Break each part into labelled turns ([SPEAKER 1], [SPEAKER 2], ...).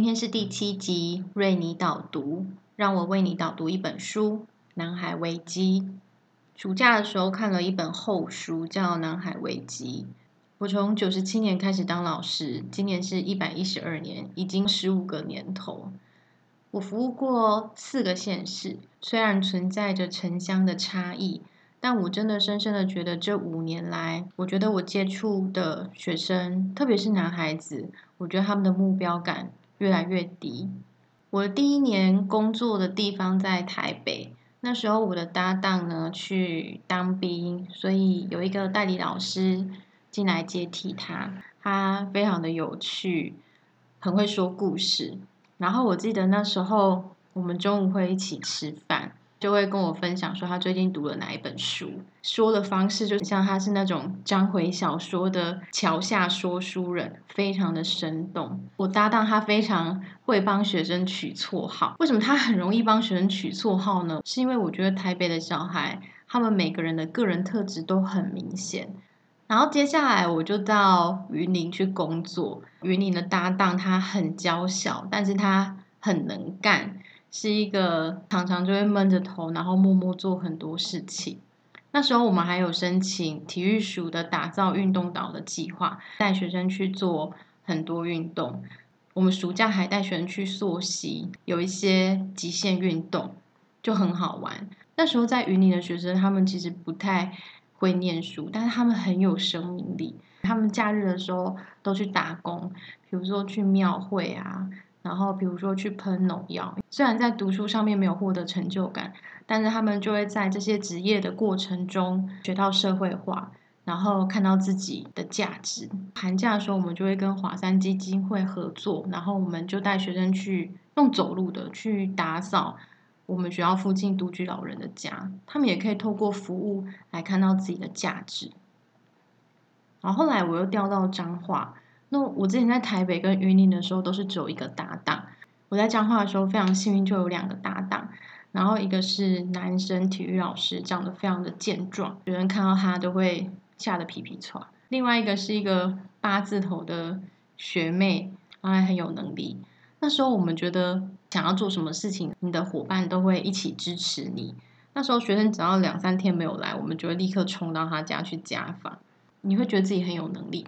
[SPEAKER 1] 今天是第七集，瑞尼导读，让我为你导读一本书《南海危机》。暑假的时候看了一本厚书，叫《南海危机》。我从九十七年开始当老师，今年是一百一十二年，已经十五个年头。我服务过四个县市，虽然存在着城乡的差异。但我真的深深的觉得，这五年来，我觉得我接触的学生，特别是男孩子，我觉得他们的目标感越来越低。我第一年工作的地方在台北，那时候我的搭档呢去当兵，所以有一个代理老师进来接替他，他非常的有趣，很会说故事。然后我记得那时候我们中午会一起吃饭。就会跟我分享说他最近读了哪一本书，说的方式就像他是那种章回小说的桥下说书人，非常的生动。我搭档他非常会帮学生取绰号，为什么他很容易帮学生取绰号呢？是因为我觉得台北的小孩，他们每个人的个人特质都很明显。然后接下来我就到云林去工作，云林的搭档他很娇小，但是他很能干。是一个常常就会闷着头，然后默默做很多事情。那时候我们还有申请体育署的打造运动岛的计划，带学生去做很多运动。我们暑假还带学生去溯溪，有一些极限运动就很好玩。那时候在云林的学生，他们其实不太会念书，但是他们很有生命力。他们假日的时候都去打工，比如说去庙会啊。然后，比如说去喷农药，虽然在读书上面没有获得成就感，但是他们就会在这些职业的过程中学到社会化，然后看到自己的价值。寒假的时候，我们就会跟华山基金会合作，然后我们就带学生去用走路的去打扫我们学校附近独居老人的家，他们也可以透过服务来看到自己的价值。然后后来我又调到彰化。那我之前在台北跟云林的时候，都是只有一个搭档。我在彰化的时候非常幸运，就有两个搭档。然后一个是男生体育老师，长得非常的健壮，别人看到他都会吓得皮皮喘。另外一个是一个八字头的学妹，然后很有能力。那时候我们觉得想要做什么事情，你的伙伴都会一起支持你。那时候学生只要两三天没有来，我们就会立刻冲到他家去家访。你会觉得自己很有能力。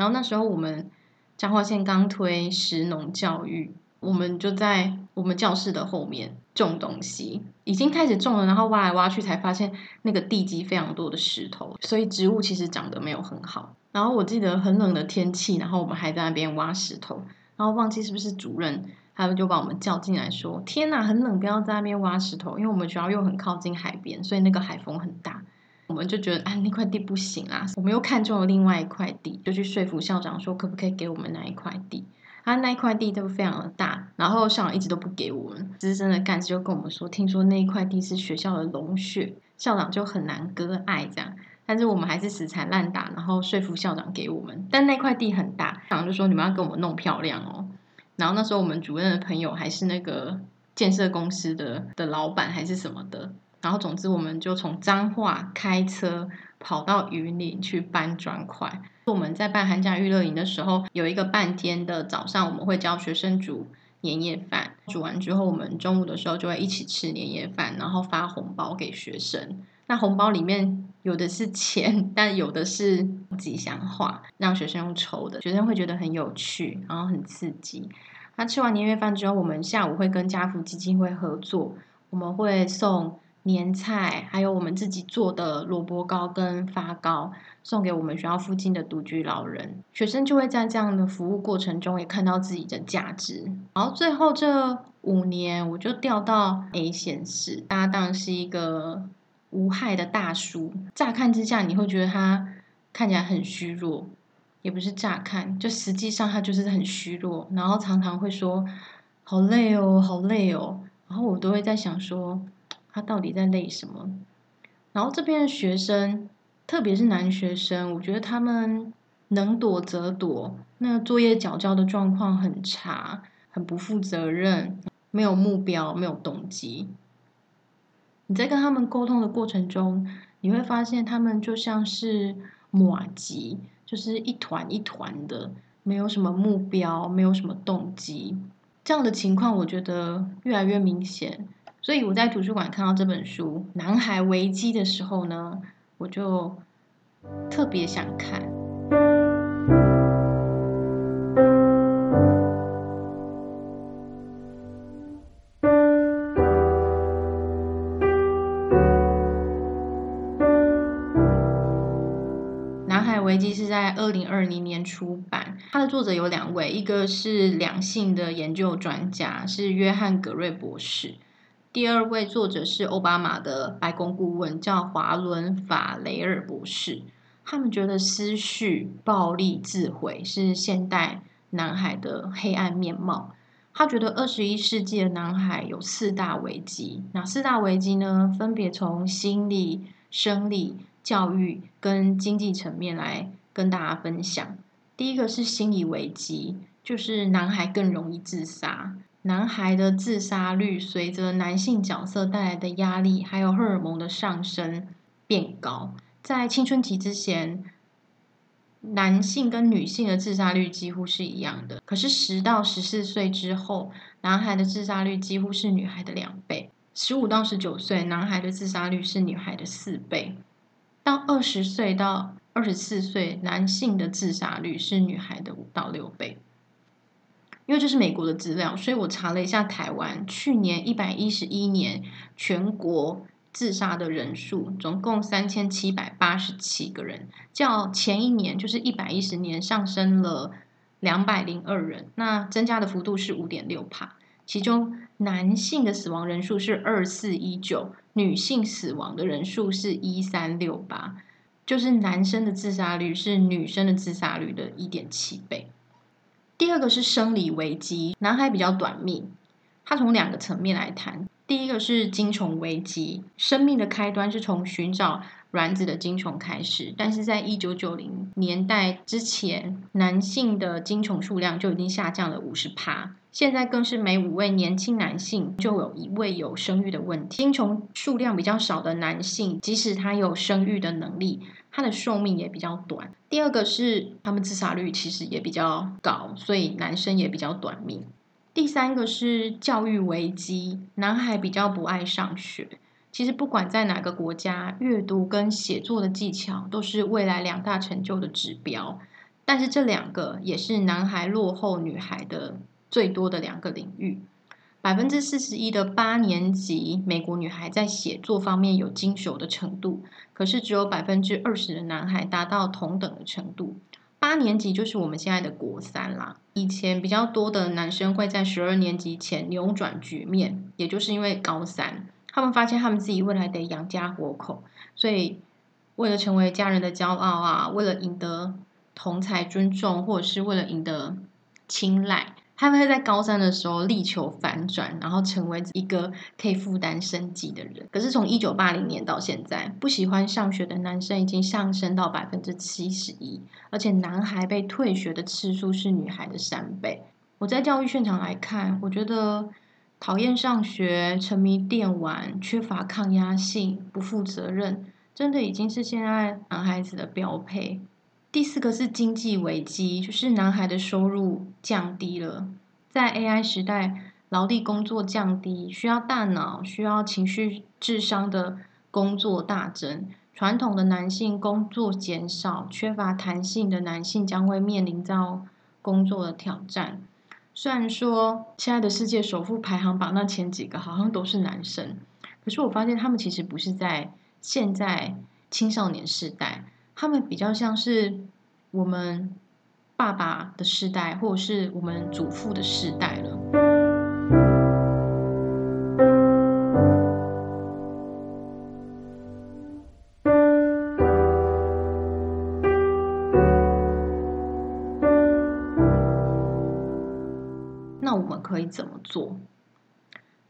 [SPEAKER 1] 然后那时候我们彰化县刚推实农教育，我们就在我们教室的后面种东西，已经开始种了。然后挖来挖去才发现那个地基非常多的石头，所以植物其实长得没有很好。然后我记得很冷的天气，然后我们还在那边挖石头，然后忘记是不是主任，他们就把我们叫进来说：“天哪，很冷，不要在那边挖石头，因为我们学校又很靠近海边，所以那个海风很大。”我们就觉得啊，那块地不行啊，我们又看中了另外一块地，就去说服校长说，可不可以给我们那一块地？他那一块地都非常的大，然后校长一直都不给我们。资深的干事就跟我们说，听说那一块地是学校的龙穴，校长就很难割爱这样。但是我们还是死缠烂打，然后说服校长给我们。但那块地很大，校长就说你们要给我们弄漂亮哦。然后那时候我们主任的朋友还是那个建设公司的的老板还是什么的。然后，总之，我们就从彰化开车跑到云林去搬砖块。我们在办寒假娱乐营的时候，有一个半天的早上，我们会教学生煮年夜饭。煮完之后，我们中午的时候就会一起吃年夜饭，然后发红包给学生。那红包里面有的是钱，但有的是吉祥话，让学生用抽的，学生会觉得很有趣，然后很刺激。那吃完年夜饭之后，我们下午会跟家福基金会合作，我们会送。年菜，还有我们自己做的萝卜糕跟发糕，送给我们学校附近的独居老人。学生就会在这样的服务过程中，也看到自己的价值。然后最后这五年，我就调到 A 县市，搭档是一个无害的大叔。乍看之下，你会觉得他看起来很虚弱，也不是乍看，就实际上他就是很虚弱，然后常常会说：“好累哦，好累哦。”然后我都会在想说。他到底在累什么？然后这边的学生，特别是男学生，我觉得他们能躲则躲。那作业缴交的状况很差，很不负责任，没有目标，没有动机。你在跟他们沟通的过程中，你会发现他们就像是马吉，就是一团一团的，没有什么目标，没有什么动机。这样的情况，我觉得越来越明显。所以我在图书馆看到这本书《男孩危机》的时候呢，我就特别想看。《男孩危机》是在二零二零年出版，它的作者有两位，一个是两性的研究专家，是约翰格瑞博士。第二位作者是奥巴马的白宫顾问，叫华伦法雷尔博士。他们觉得思绪、暴力、自毁是现代男孩的黑暗面貌。他觉得二十一世纪的男孩有四大危机。哪四大危机呢？分别从心理、生理、教育跟经济层面来跟大家分享。第一个是心理危机，就是男孩更容易自杀。男孩的自杀率随着男性角色带来的压力，还有荷尔蒙的上升变高。在青春期之前，男性跟女性的自杀率几乎是一样的。可是十到十四岁之后，男孩的自杀率几乎是女孩的两倍；十五到十九岁，男孩的自杀率是女孩的四倍；到二十岁到二十四岁，男性的自杀率是女孩的五到六倍。因为这是美国的资料，所以我查了一下台湾去年一百一十一年全国自杀的人数，总共三千七百八十七个人，较前一年就是一百一十年上升了两百零二人，那增加的幅度是五点六帕。其中男性的死亡人数是二四一九，女性死亡的人数是一三六八，就是男生的自杀率是女生的自杀率的一点七倍。第二个是生理危机，男孩比较短命，他从两个层面来谈。第一个是精虫危机，生命的开端是从寻找卵子的精虫开始，但是在一九九零年代之前，男性的精虫数量就已经下降了五十趴，现在更是每五位年轻男性就有一位有生育的问题。精虫数量比较少的男性，即使他有生育的能力。他的寿命也比较短。第二个是他们自杀率其实也比较高，所以男生也比较短命。第三个是教育危机，男孩比较不爱上学。其实不管在哪个国家，阅读跟写作的技巧都是未来两大成就的指标，但是这两个也是男孩落后女孩的最多的两个领域。百分之四十一的八年级美国女孩在写作方面有精熟的程度，可是只有百分之二十的男孩达到同等的程度。八年级就是我们现在的国三啦。以前比较多的男生会在十二年级前扭转局面，也就是因为高三，他们发现他们自己未来得养家活口，所以为了成为家人的骄傲啊，为了赢得同才尊重，或者是为了赢得青睐。他们会在高三的时候力求反转，然后成为一个可以负担生计的人。可是从一九八零年到现在，不喜欢上学的男生已经上升到百分之七十一，而且男孩被退学的次数是女孩的三倍。我在教育现场来看，我觉得讨厌上学、沉迷电玩、缺乏抗压性、不负责任，真的已经是现在男孩子的标配。第四个是经济危机，就是男孩的收入降低了。在 AI 时代，劳力工作降低，需要大脑、需要情绪、智商的工作大增。传统的男性工作减少，缺乏弹性的男性将会面临到工作的挑战。虽然说亲爱的世界首富排行榜那前几个好像都是男生，可是我发现他们其实不是在现在青少年时代，他们比较像是我们爸爸的时代，或者是我们祖父的时代了。那我们可以怎么做？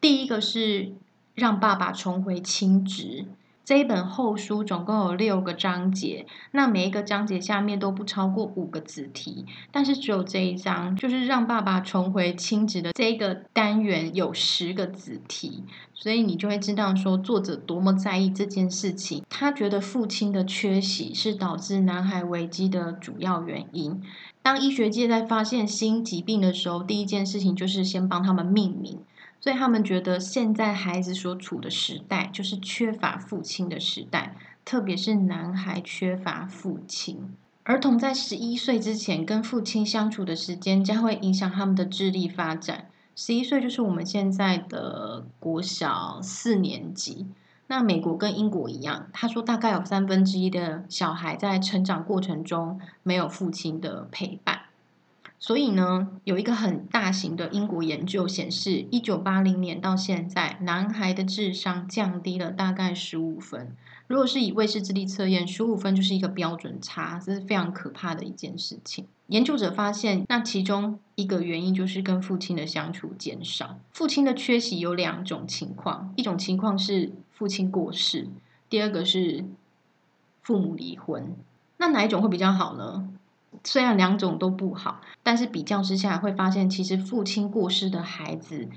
[SPEAKER 1] 第一个是让爸爸重回亲职。这一本厚书总共有六个章节，那每一个章节下面都不超过五个子题，但是只有这一章，就是让爸爸重回亲职的这一个单元有十个子题，所以你就会知道说作者多么在意这件事情。他觉得父亲的缺席是导致男孩危机的主要原因。当医学界在发现新疾病的时候，第一件事情就是先帮他们命名。所以他们觉得现在孩子所处的时代就是缺乏父亲的时代，特别是男孩缺乏父亲。儿童在十一岁之前跟父亲相处的时间将会影响他们的智力发展。十一岁就是我们现在的国小四年级。那美国跟英国一样，他说大概有三分之一的小孩在成长过程中没有父亲的陪伴。所以呢，有一个很大型的英国研究显示，一九八零年到现在，男孩的智商降低了大概十五分。如果是以卫士智力测验，十五分就是一个标准差，这是非常可怕的一件事情。研究者发现，那其中一个原因就是跟父亲的相处减少。父亲的缺席有两种情况，一种情况是父亲过世，第二个是父母离婚。那哪一种会比较好呢？虽然两种都不好，但是比较之下会发现，其实父亲过世的孩子，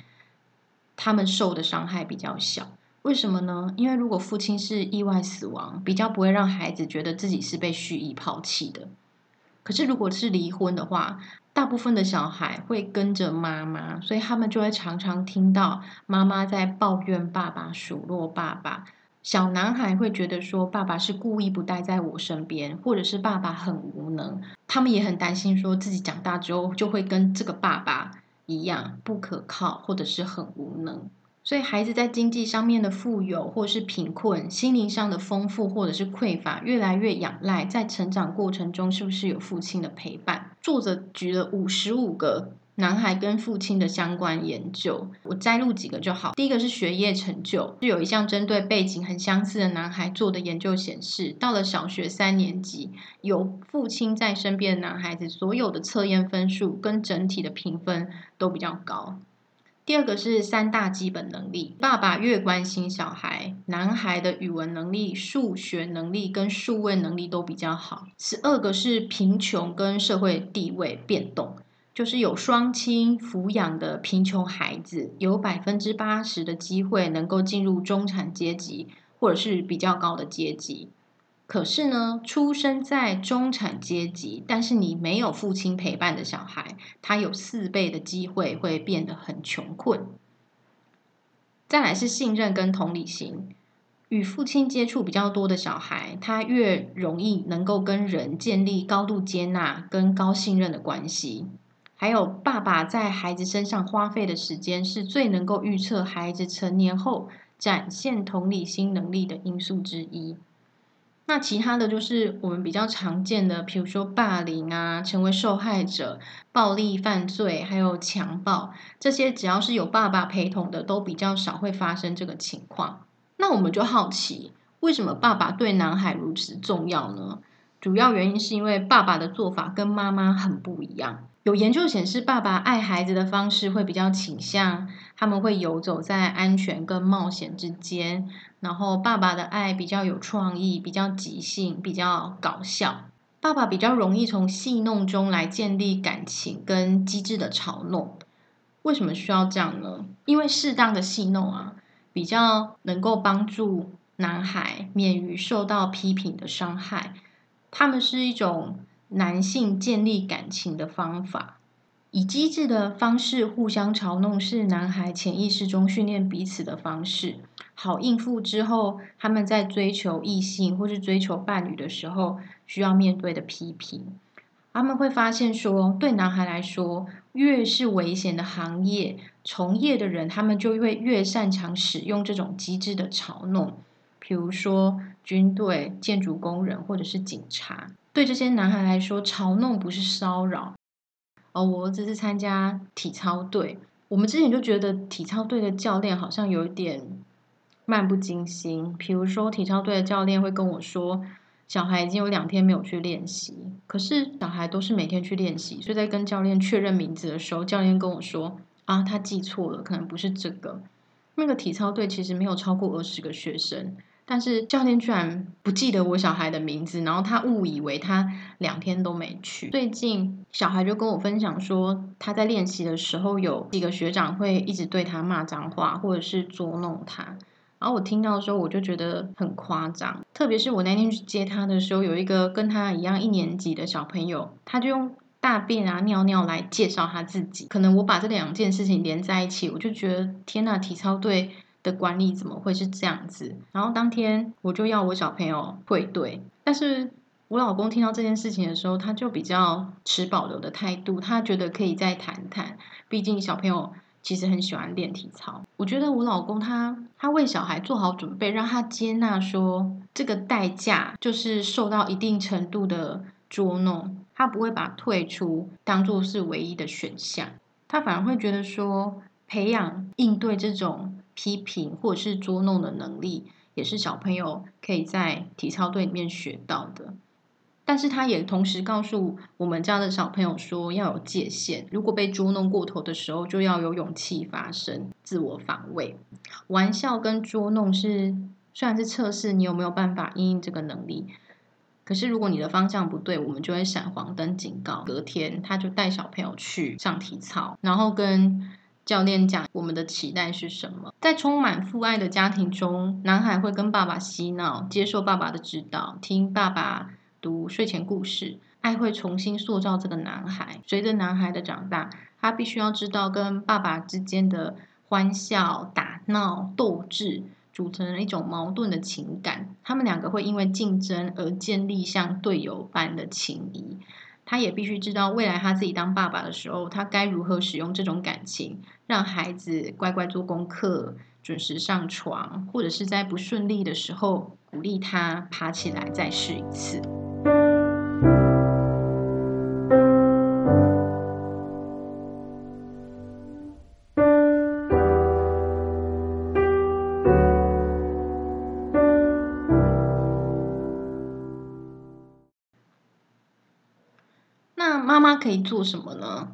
[SPEAKER 1] 他们受的伤害比较小。为什么呢？因为如果父亲是意外死亡，比较不会让孩子觉得自己是被蓄意抛弃的。可是如果是离婚的话，大部分的小孩会跟着妈妈，所以他们就会常常听到妈妈在抱怨爸爸、数落爸爸。小男孩会觉得说，爸爸是故意不待在我身边，或者是爸爸很无能。他们也很担心，说自己长大之后就会跟这个爸爸一样不可靠，或者是很无能。所以，孩子在经济上面的富有，或是贫困；心灵上的丰富，或者是匮乏，越来越仰赖在成长过程中是不是有父亲的陪伴。作者举了五十五个。男孩跟父亲的相关研究，我摘录几个就好。第一个是学业成就，是有一项针对背景很相似的男孩做的研究显示，到了小学三年级，有父亲在身边的男孩子，所有的测验分数跟整体的评分都比较高。第二个是三大基本能力，爸爸越关心小孩，男孩的语文能力、数学能力跟数位能力都比较好。十二个是贫穷跟社会地位变动。就是有双亲抚养的贫穷孩子，有百分之八十的机会能够进入中产阶级或者是比较高的阶级。可是呢，出生在中产阶级，但是你没有父亲陪伴的小孩，他有四倍的机会会变得很穷困。再来是信任跟同理心，与父亲接触比较多的小孩，他越容易能够跟人建立高度接纳跟高信任的关系。还有爸爸在孩子身上花费的时间，是最能够预测孩子成年后展现同理心能力的因素之一。那其他的就是我们比较常见的，比如说霸凌啊，成为受害者、暴力犯罪，还有强暴，这些只要是有爸爸陪同的，都比较少会发生这个情况。那我们就好奇，为什么爸爸对男孩如此重要呢？主要原因是因为爸爸的做法跟妈妈很不一样。有研究显示，爸爸爱孩子的方式会比较倾向，他们会游走在安全跟冒险之间。然后，爸爸的爱比较有创意，比较即兴，比较搞笑。爸爸比较容易从戏弄中来建立感情跟机智的嘲弄。为什么需要这样呢？因为适当的戏弄啊，比较能够帮助男孩免于受到批评的伤害。他们是一种。男性建立感情的方法，以机智的方式互相嘲弄，是男孩潜意识中训练彼此的方式。好应付之后，他们在追求异性或是追求伴侣的时候，需要面对的批评。他们会发现说，对男孩来说，越是危险的行业，从业的人他们就会越擅长使用这种机智的嘲弄，比如说军队、建筑工人或者是警察。对这些男孩来说，嘲弄不是骚扰。哦，我只是参加体操队，我们之前就觉得体操队的教练好像有一点漫不经心。比如说，体操队的教练会跟我说。小孩已经有两天没有去练习，可是小孩都是每天去练习，所以在跟教练确认名字的时候，教练跟我说：“啊，他记错了，可能不是这个。”那个体操队其实没有超过二十个学生，但是教练居然不记得我小孩的名字，然后他误以为他两天都没去。最近小孩就跟我分享说，他在练习的时候有几个学长会一直对他骂脏话，或者是捉弄他。然后我听到的时候，我就觉得很夸张。特别是我那天去接他的时候，有一个跟他一样一年级的小朋友，他就用大便啊、尿尿来介绍他自己。可能我把这两件事情连在一起，我就觉得天呐，体操队的管理怎么会是这样子？然后当天我就要我小朋友会队，但是我老公听到这件事情的时候，他就比较持保留的态度，他觉得可以再谈谈，毕竟小朋友。其实很喜欢练体操，我觉得我老公他他为小孩做好准备，让他接纳说这个代价就是受到一定程度的捉弄，他不会把退出当做是唯一的选项，他反而会觉得说培养应对这种批评或者是捉弄的能力，也是小朋友可以在体操队里面学到的。但是他也同时告诉我们家的小朋友说要有界限，如果被捉弄过头的时候，就要有勇气发声，自我防卫。玩笑跟捉弄是虽然是测试你有没有办法应这个能力，可是如果你的方向不对，我们就会闪黄灯警告。隔天他就带小朋友去上体操，然后跟教练讲我们的期待是什么。在充满父爱的家庭中，男孩会跟爸爸嬉闹，接受爸爸的指导，听爸爸。读睡前故事，爱会重新塑造这个男孩。随着男孩的长大，他必须要知道跟爸爸之间的欢笑、打闹、斗智组成了一种矛盾的情感。他们两个会因为竞争而建立像队友般的情谊。他也必须知道，未来他自己当爸爸的时候，他该如何使用这种感情，让孩子乖乖做功课、准时上床，或者是在不顺利的时候鼓励他爬起来再试一次。以做什么呢？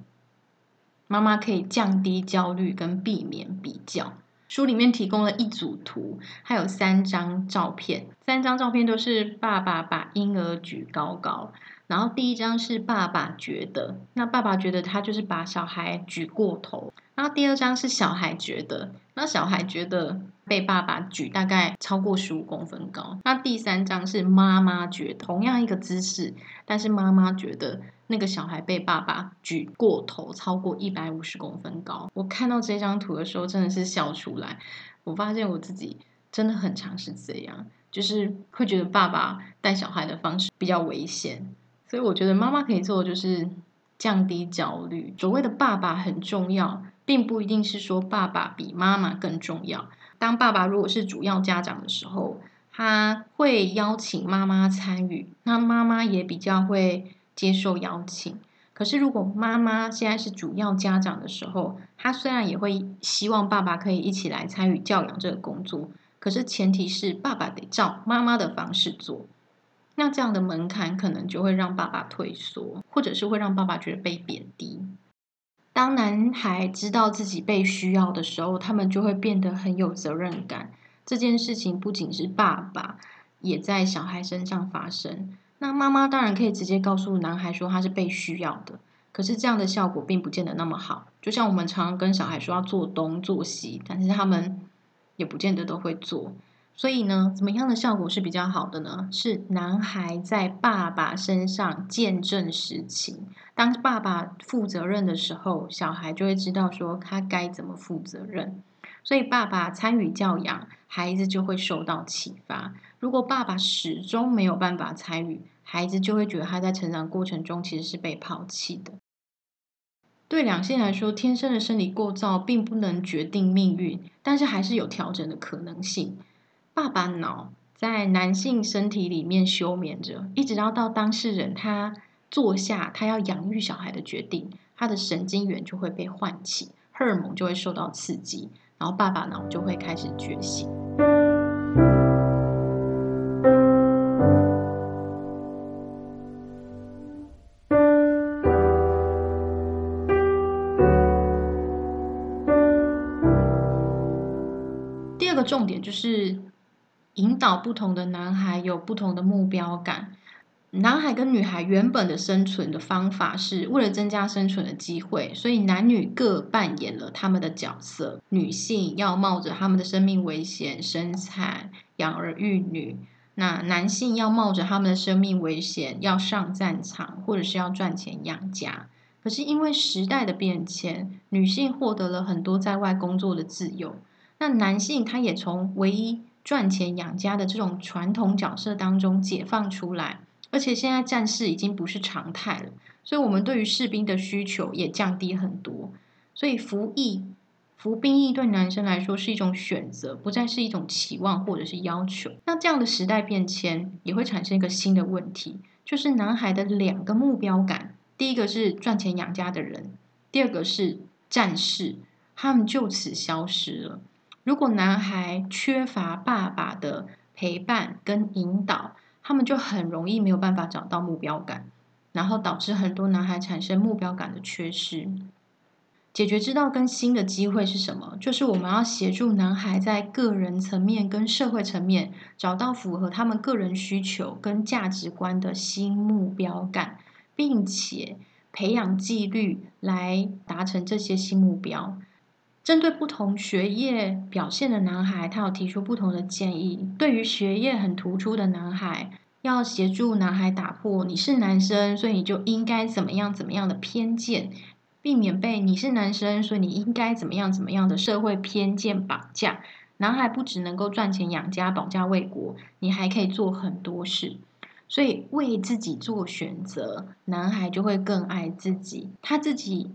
[SPEAKER 1] 妈妈可以降低焦虑跟避免比较。书里面提供了一组图，还有三张照片。三张照片都是爸爸把婴儿举高高，然后第一张是爸爸觉得，那爸爸觉得他就是把小孩举过头。然后第二张是小孩觉得，那小孩觉得被爸爸举大概超过十五公分高。那第三张是妈妈觉得，同样一个姿势，但是妈妈觉得。那个小孩被爸爸举过头，超过一百五十公分高。我看到这张图的时候，真的是笑出来。我发现我自己真的很常是这样，就是会觉得爸爸带小孩的方式比较危险。所以我觉得妈妈可以做的就是降低焦虑。所谓的爸爸很重要，并不一定是说爸爸比妈妈更重要。当爸爸如果是主要家长的时候，他会邀请妈妈参与，那妈妈也比较会。接受邀请，可是如果妈妈现在是主要家长的时候，她虽然也会希望爸爸可以一起来参与教养这个工作，可是前提是爸爸得照妈妈的方式做。那这样的门槛可能就会让爸爸退缩，或者是会让爸爸觉得被贬低。当男孩知道自己被需要的时候，他们就会变得很有责任感。这件事情不仅是爸爸，也在小孩身上发生。那妈妈当然可以直接告诉男孩说他是被需要的，可是这样的效果并不见得那么好。就像我们常常跟小孩说要做东做西，但是他们也不见得都会做。所以呢，怎么样的效果是比较好的呢？是男孩在爸爸身上见证实情，当爸爸负责任的时候，小孩就会知道说他该怎么负责任。所以爸爸参与教养，孩子就会受到启发。如果爸爸始终没有办法参与，孩子就会觉得他在成长过程中其实是被抛弃的。对两性来说，天生的生理构造并不能决定命运，但是还是有调整的可能性。爸爸脑在男性身体里面休眠着，一直要到当事人他做下他要养育小孩的决定，他的神经元就会被唤起，荷尔蒙就会受到刺激，然后爸爸脑就会开始觉醒。点就是引导不同的男孩有不同的目标感。男孩跟女孩原本的生存的方法是为了增加生存的机会，所以男女各扮演了他们的角色。女性要冒着他们的生命危险生产、养儿育女；那男性要冒着他们的生命危险要上战场，或者是要赚钱养家。可是因为时代的变迁，女性获得了很多在外工作的自由。那男性他也从唯一赚钱养家的这种传统角色当中解放出来，而且现在战事已经不是常态了，所以我们对于士兵的需求也降低很多。所以服役、服兵役对男生来说是一种选择，不再是一种期望或者是要求。那这样的时代变迁也会产生一个新的问题，就是男孩的两个目标感：第一个是赚钱养家的人，第二个是战士，他们就此消失了。如果男孩缺乏爸爸的陪伴跟引导，他们就很容易没有办法找到目标感，然后导致很多男孩产生目标感的缺失。解决之道跟新的机会是什么？就是我们要协助男孩在个人层面跟社会层面找到符合他们个人需求跟价值观的新目标感，并且培养纪律来达成这些新目标。针对不同学业表现的男孩，他有提出不同的建议。对于学业很突出的男孩，要协助男孩打破“你是男生，所以你就应该怎么样怎么样的偏见”，避免被“你是男生，所以你应该怎么样怎么样的社会偏见绑架”。男孩不只能够赚钱养家、保家卫国，你还可以做很多事。所以为自己做选择，男孩就会更爱自己，他自己。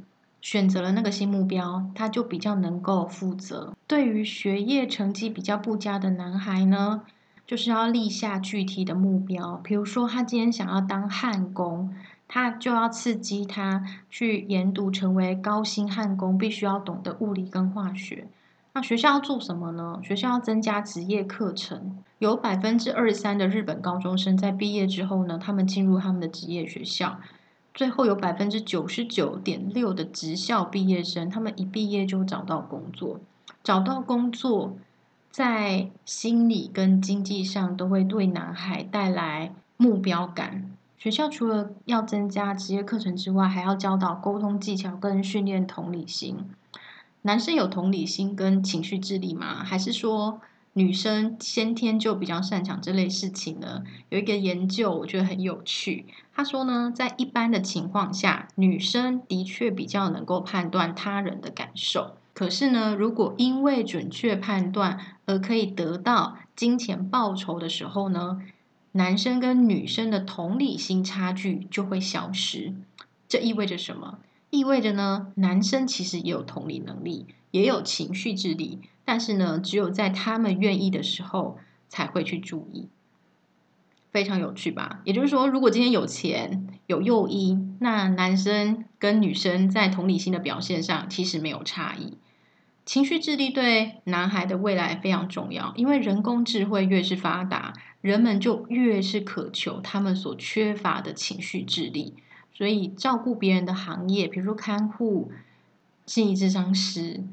[SPEAKER 1] 选择了那个新目标，他就比较能够负责。对于学业成绩比较不佳的男孩呢，就是要立下具体的目标。比如说，他今天想要当焊工，他就要刺激他去研读，成为高薪焊工，必须要懂得物理跟化学。那学校要做什么呢？学校要增加职业课程，有百分之二十三的日本高中生在毕业之后呢，他们进入他们的职业学校。最后有百分之九十九点六的职校毕业生，他们一毕业就找到工作。找到工作，在心理跟经济上都会对男孩带来目标感。学校除了要增加职业课程之外，还要教导沟通技巧跟训练同理心。男生有同理心跟情绪智力吗？还是说？女生先天就比较擅长这类事情呢。有一个研究，我觉得很有趣。他说呢，在一般的情况下，女生的确比较能够判断他人的感受。可是呢，如果因为准确判断而可以得到金钱报酬的时候呢，男生跟女生的同理心差距就会消失。这意味着什么？意味着呢，男生其实也有同理能力，也有情绪智力。但是呢，只有在他们愿意的时候才会去注意，非常有趣吧？也就是说，如果今天有钱有诱因，那男生跟女生在同理心的表现上其实没有差异。情绪智力对男孩的未来非常重要，因为人工智慧越是发达，人们就越是渴求他们所缺乏的情绪智力。所以，照顾别人的行业，比如说看护、心理智商师。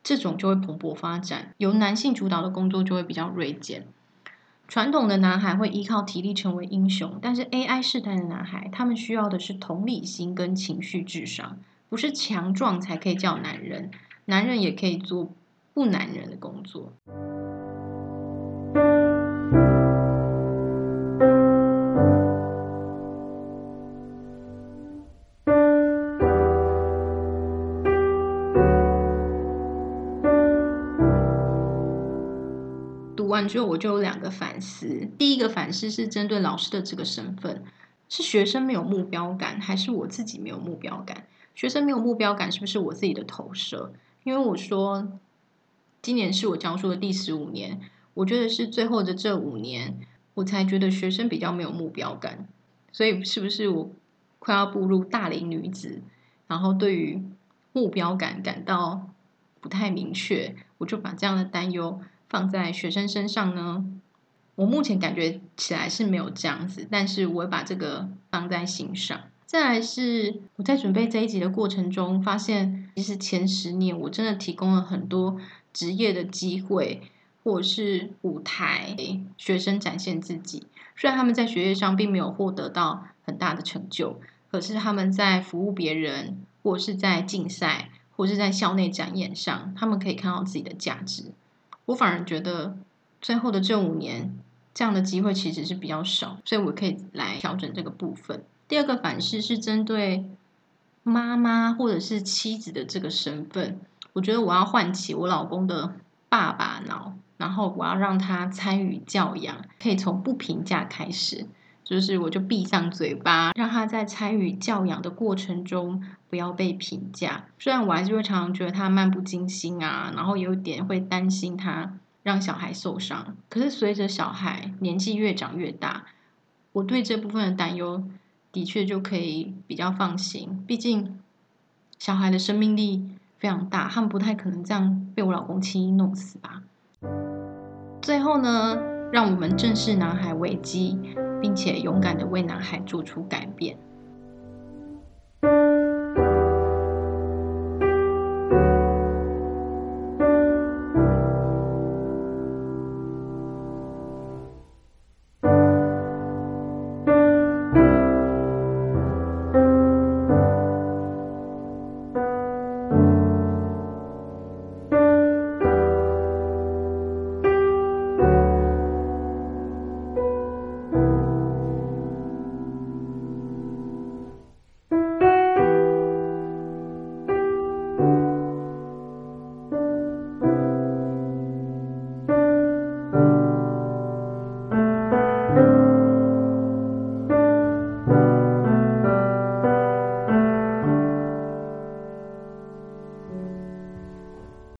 [SPEAKER 1] 这种就会蓬勃发展，由男性主导的工作就会比较锐减。传统的男孩会依靠体力成为英雄，但是 AI 时代的男孩，他们需要的是同理心跟情绪智商，不是强壮才可以叫男人，男人也可以做不男人的工作。之后我就有两个反思。第一个反思是针对老师的这个身份，是学生没有目标感，还是我自己没有目标感？学生没有目标感是不是我自己的投射？因为我说今年是我教书的第十五年，我觉得是最后的这五年，我才觉得学生比较没有目标感。所以是不是我快要步入大龄女子，然后对于目标感感到不太明确，我就把这样的担忧放在学生身上呢？我目前感觉起来是没有这样子，但是我会把这个放在心上。再来是我在准备这一集的过程中，发现其实前十年我真的提供了很多职业的机会，或者是舞台学生展现自己。虽然他们在学业上并没有获得到很大的成就，可是他们在服务别人，或是在竞赛，或是在校内展演上，他们可以看到自己的价值。我反而觉得最后的这五年。这样的机会其实是比较少，所以我可以来调整这个部分。第二个反思是针对妈妈或者是妻子的这个身份，我觉得我要唤起我老公的爸爸脑，然后我要让他参与教养，可以从不评价开始，就是我就闭上嘴巴，让他在参与教养的过程中不要被评价。虽然我还是会常常觉得他漫不经心啊，然后有点会担心他。让小孩受伤，可是随着小孩年纪越长越大，我对这部分的担忧的确就可以比较放心。毕竟小孩的生命力非常大，他们不太可能这样被我老公轻易弄死吧。最后呢，让我们正视男孩危机，并且勇敢的为男孩做出改变。